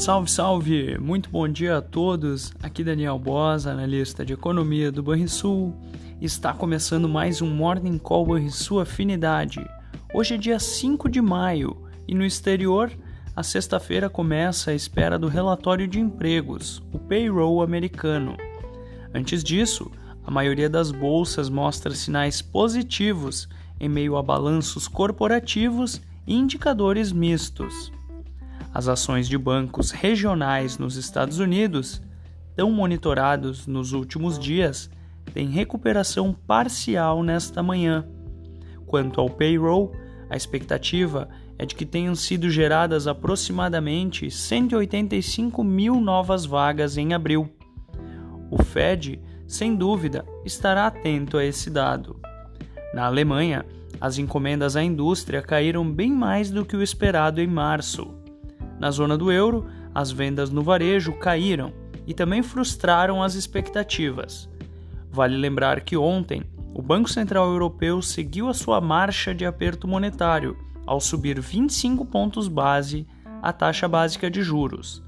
Salve, salve! Muito bom dia a todos. Aqui Daniel Boas, analista de economia do Banrisul. Está começando mais um Morning Call Banrisul Afinidade. Hoje é dia 5 de maio e no exterior, a sexta-feira começa a espera do relatório de empregos, o payroll americano. Antes disso, a maioria das bolsas mostra sinais positivos em meio a balanços corporativos e indicadores mistos. As ações de bancos regionais nos Estados Unidos, tão monitorados nos últimos dias, têm recuperação parcial nesta manhã. Quanto ao payroll, a expectativa é de que tenham sido geradas aproximadamente 185 mil novas vagas em abril. O Fed, sem dúvida, estará atento a esse dado. Na Alemanha, as encomendas à indústria caíram bem mais do que o esperado em março. Na zona do euro, as vendas no varejo caíram e também frustraram as expectativas. Vale lembrar que ontem, o Banco Central Europeu seguiu a sua marcha de aperto monetário ao subir 25 pontos base a taxa básica de juros.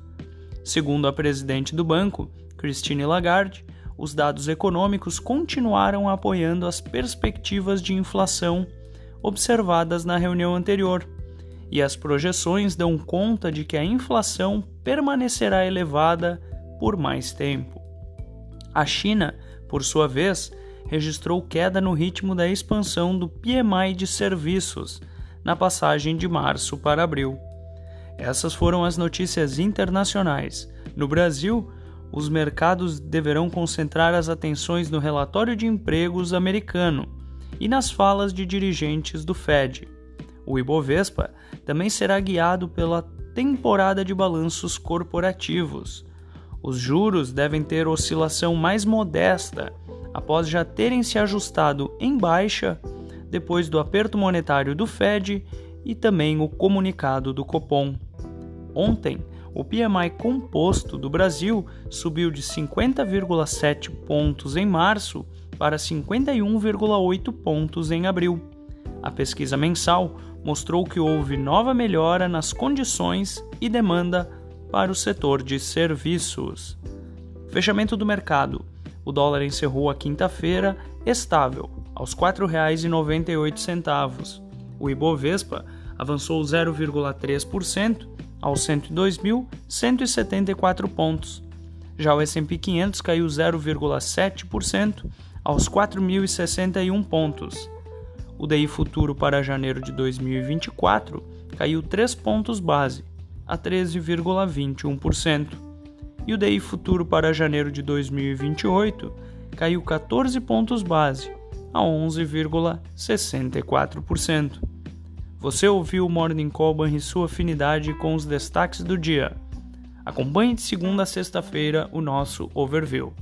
Segundo a presidente do banco, Christine Lagarde, os dados econômicos continuaram apoiando as perspectivas de inflação observadas na reunião anterior e as projeções dão conta de que a inflação permanecerá elevada por mais tempo. A China, por sua vez, registrou queda no ritmo da expansão do PMI de serviços na passagem de março para abril. Essas foram as notícias internacionais. No Brasil, os mercados deverão concentrar as atenções no relatório de empregos americano e nas falas de dirigentes do Fed. O Ibovespa também será guiado pela temporada de balanços corporativos. Os juros devem ter oscilação mais modesta após já terem se ajustado em baixa depois do aperto monetário do Fed e também o comunicado do Copom. Ontem, o PMI composto do Brasil subiu de 50,7 pontos em março para 51,8 pontos em abril. A pesquisa mensal mostrou que houve nova melhora nas condições e demanda para o setor de serviços. Fechamento do mercado. O dólar encerrou a quinta-feira estável, aos R$ 4,98. O Ibovespa avançou 0,3% aos 102.174 pontos. Já o S&P 500 caiu 0,7% aos 4.061 pontos o DI futuro para janeiro de 2024 caiu 3 pontos base, a 13,21%, e o DI futuro para janeiro de 2028 caiu 14 pontos base, a 11,64%. Você ouviu o Morning Call e sua afinidade com os destaques do dia. Acompanhe de segunda a sexta-feira o nosso overview.